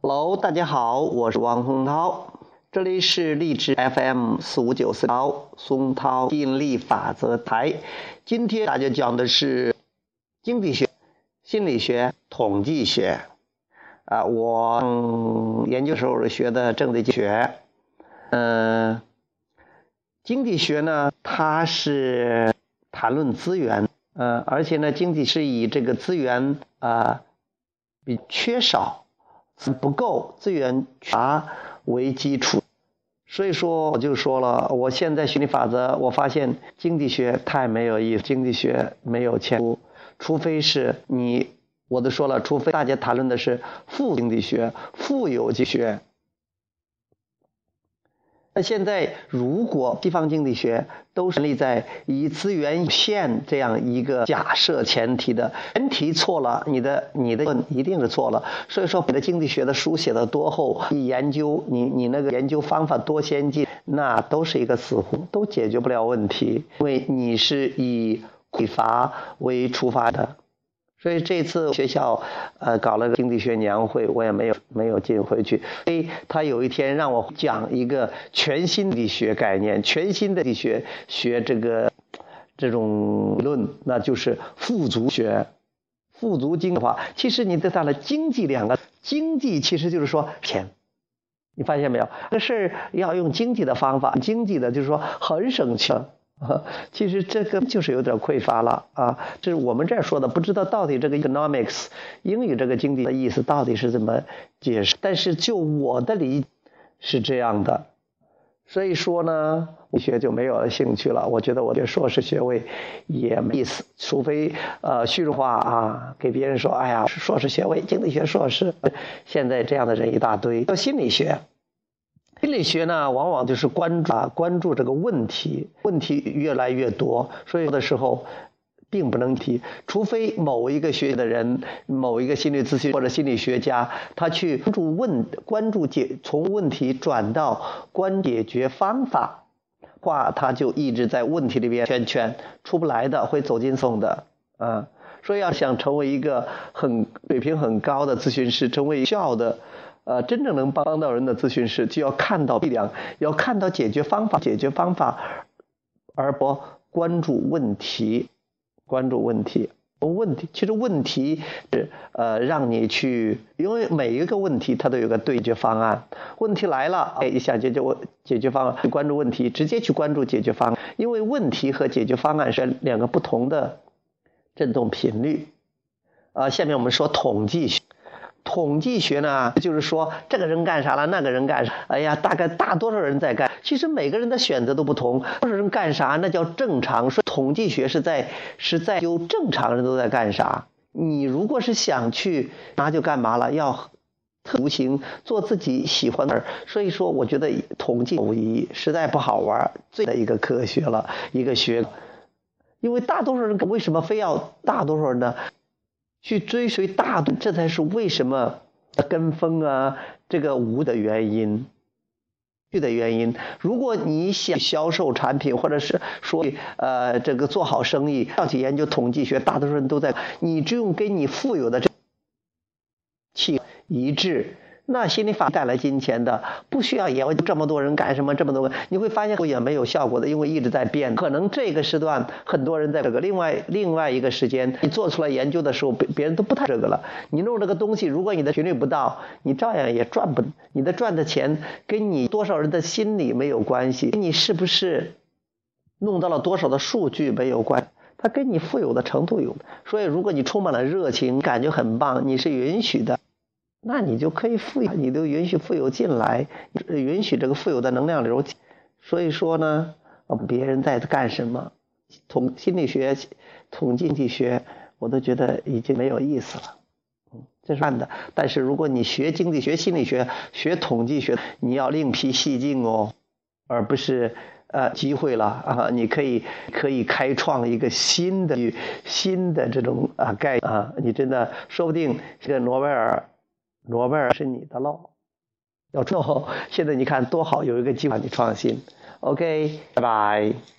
Hello，大家好，我是王洪涛，这里是励志 FM 四五九四幺松涛吸引力法则台。今天大家讲的是经济学、心理学、统计学。啊，我嗯研究时候学的政治学。嗯，经济学呢，它是谈论资源，呃，而且呢，经济是以这个资源啊比缺少。不够资源啊为基础，所以说我就说了，我现在学理法则，我发现经济学太没有意思，经济学没有前途，除非是你，我都说了，除非大家谈论的是富经济学、富有经济学。那现在，如果西方经济学都是立在以资源有限这样一个假设前提的，前提错了，你的你的问一定是错了。所以说，你的经济学的书写的多厚，你研究你你那个研究方法多先进，那都是一个死胡，都解决不了问题，因为你是以匮乏为出发的。所以这次学校，呃，搞了个经济学年会，我也没有没有进回去。所以他有一天让我讲一个全新的学概念，全新的学学这个这种论，那就是富足学。富足经的话，其实你得到了经济两个，经济其实就是说钱。你发现没有？这事儿要用经济的方法，经济的就是说很省钱。啊，其实这个就是有点匮乏了啊！这是我们这儿说的，不知道到底这个 economics 英语这个经济的意思到底是怎么解释。但是就我的理是这样的，所以说呢，我学就没有兴趣了。我觉得我的硕士学位也没意思，除非呃虚荣化啊，给别人说，哎呀，硕士学位，经济学硕士，现在这样的人一大堆。到心理学。心理学呢，往往就是关注啊，关注这个问题，问题越来越多，所以有的时候并不能提，除非某一个学的人，某一个心理咨询或者心理学家，他去关注问，关注解，从问题转到关解决方法，话他就一直在问题里边圈圈，出不来的，会走进送的啊。所以要想成为一个很水平很高的咨询师，成为效的。呃，真正能帮到人的咨询师，就要看到力量，要看到解决方法，解决方法，而不关注问题，关注问题，问题其实问题是呃让你去，因为每一个问题它都有个对决方案，问题来了，哎，想解决问解决方案，去关注问题，直接去关注解决方案，因为问题和解决方案是两个不同的振动频率。啊，下面我们说统计学。统计学呢，就是说这个人干啥了，那个人干啥？哎呀，大概大多数人在干。其实每个人的选择都不同，多少人干啥，那叫正常。说统计学是在是在就正常人都在干啥。你如果是想去那就干嘛了，要图形做自己喜欢的。所以说，我觉得统计无意义，实在不好玩，最的一个科学了，一个学。因为大多数人为什么非要大多数人呢？去追随大度，这才是为什么跟风啊？这个无的原因，去的原因。如果你想销售产品，或者是说呃这个做好生意，上去研究统计学，大多数人都在。你只用跟你富有的这气一致。那心理法带来金钱的，不需要研究这么多人干什么这么多，你会发现也没有效果的，因为一直在变。可能这个时段很多人在这个，另外另外一个时间你做出来研究的时候，别别人都不太这个了。你弄这个东西，如果你的频率不到，你照样也赚不，你的赚的钱跟你多少人的心理没有关系，跟你是不是弄到了多少的数据没有关，它跟你富有的程度有。所以如果你充满了热情，感觉很棒，你是允许的。那你就可以富有，你都允许富有进来，允许这个富有的能量流。所以说呢，别人在干什么，统心理学、统计经济学，我都觉得已经没有意思了。嗯，这是办的。但是如果你学经济学、心理学、学统计学，你要另辟蹊径哦，而不是呃机会了啊！你可以可以开创一个新的新的这种啊概啊，你真的说不定这个诺贝尔。诺贝尔是你的喽，要做，现在你看多好，有一个计划你创新，OK，拜拜。